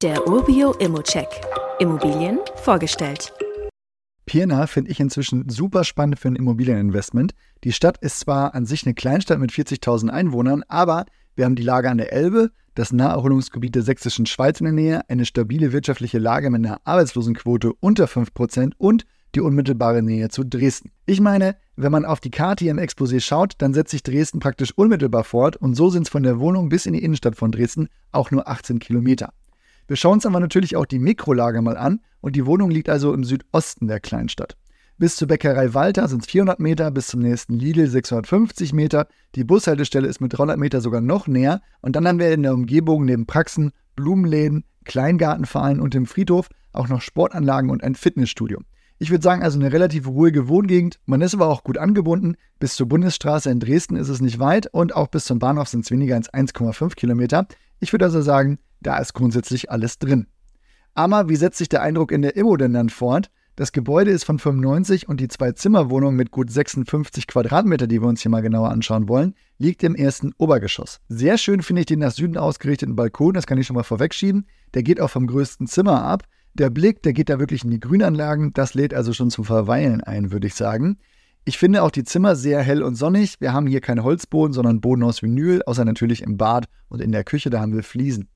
Der Urbio Immocheck. Immobilien vorgestellt. Pirna finde ich inzwischen super spannend für ein Immobilieninvestment. Die Stadt ist zwar an sich eine Kleinstadt mit 40.000 Einwohnern, aber wir haben die Lage an der Elbe, das Naherholungsgebiet der sächsischen Schweiz in der Nähe, eine stabile wirtschaftliche Lage mit einer Arbeitslosenquote unter 5% und die unmittelbare Nähe zu Dresden. Ich meine, wenn man auf die Karte hier im Exposé schaut, dann setzt sich Dresden praktisch unmittelbar fort und so sind es von der Wohnung bis in die Innenstadt von Dresden auch nur 18 Kilometer. Wir schauen uns aber natürlich auch die Mikrolage mal an und die Wohnung liegt also im Südosten der Kleinstadt. Bis zur Bäckerei Walter sind es 400 Meter, bis zum nächsten Lidl 650 Meter. Die Bushaltestelle ist mit 300 Meter sogar noch näher. Und dann haben wir in der Umgebung neben Praxen, Blumenläden, Kleingartenvereinen und dem Friedhof auch noch Sportanlagen und ein Fitnessstudio. Ich würde sagen, also eine relativ ruhige Wohngegend. Man ist aber auch gut angebunden. Bis zur Bundesstraße in Dresden ist es nicht weit und auch bis zum Bahnhof sind es weniger als 1,5 Kilometer. Ich würde also sagen, da ist grundsätzlich alles drin. Aber wie setzt sich der Eindruck in der Immo denn dann fort? Das Gebäude ist von 95 und die Zwei-Zimmer-Wohnung mit gut 56 Quadratmeter, die wir uns hier mal genauer anschauen wollen, liegt im ersten Obergeschoss. Sehr schön finde ich den nach Süden ausgerichteten Balkon, das kann ich schon mal vorwegschieben. Der geht auch vom größten Zimmer ab. Der Blick, der geht da wirklich in die Grünanlagen, das lädt also schon zum Verweilen ein, würde ich sagen. Ich finde auch die Zimmer sehr hell und sonnig. Wir haben hier keinen Holzboden, sondern Boden aus Vinyl, außer natürlich im Bad und in der Küche, da haben wir Fliesen.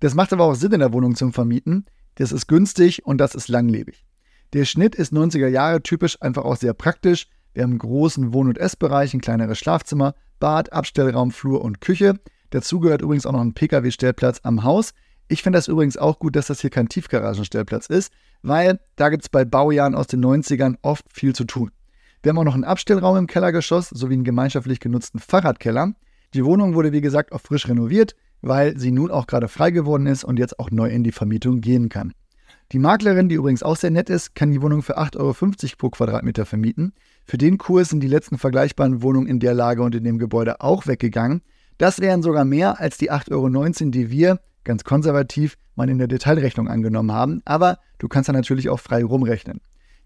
Das macht aber auch Sinn in der Wohnung zum Vermieten. Das ist günstig und das ist langlebig. Der Schnitt ist 90er Jahre typisch, einfach auch sehr praktisch. Wir haben einen großen Wohn- und Essbereich, ein kleineres Schlafzimmer, Bad, Abstellraum, Flur und Küche. Dazu gehört übrigens auch noch ein Pkw-Stellplatz am Haus. Ich finde das übrigens auch gut, dass das hier kein Tiefgaragenstellplatz ist, weil da gibt es bei Baujahren aus den 90ern oft viel zu tun. Wir haben auch noch einen Abstellraum im Kellergeschoss sowie einen gemeinschaftlich genutzten Fahrradkeller. Die Wohnung wurde wie gesagt auch frisch renoviert, weil sie nun auch gerade frei geworden ist und jetzt auch neu in die Vermietung gehen kann. Die Maklerin, die übrigens auch sehr nett ist, kann die Wohnung für 8,50 Euro pro Quadratmeter vermieten. Für den Kurs sind die letzten vergleichbaren Wohnungen in der Lage und in dem Gebäude auch weggegangen. Das wären sogar mehr als die 8,19 Euro, die wir, ganz konservativ, mal in der Detailrechnung angenommen haben. Aber du kannst da natürlich auch frei rumrechnen.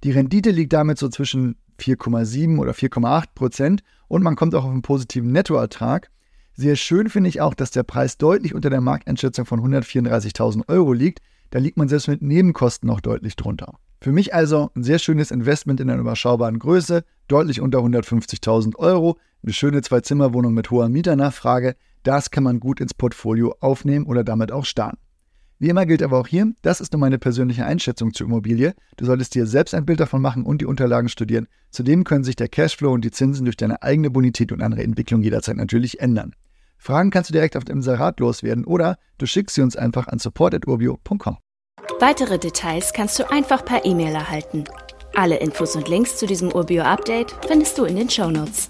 Die Rendite liegt damit so zwischen 4,7 oder 4,8 Prozent und man kommt auch auf einen positiven Nettoertrag. Sehr schön finde ich auch, dass der Preis deutlich unter der Markteinschätzung von 134.000 Euro liegt. Da liegt man selbst mit Nebenkosten noch deutlich drunter. Für mich also ein sehr schönes Investment in einer überschaubaren Größe, deutlich unter 150.000 Euro, eine schöne Zwei-Zimmer-Wohnung mit hoher Mieternachfrage. Das kann man gut ins Portfolio aufnehmen oder damit auch starten. Wie immer gilt aber auch hier, das ist nur meine persönliche Einschätzung zur Immobilie. Du solltest dir selbst ein Bild davon machen und die Unterlagen studieren. Zudem können sich der Cashflow und die Zinsen durch deine eigene Bonität und andere Entwicklung jederzeit natürlich ändern. Fragen kannst du direkt auf dem Inserat loswerden oder du schickst sie uns einfach an support.urbio.com. Weitere Details kannst du einfach per E-Mail erhalten. Alle Infos und Links zu diesem Urbio-Update findest du in den Show Notes.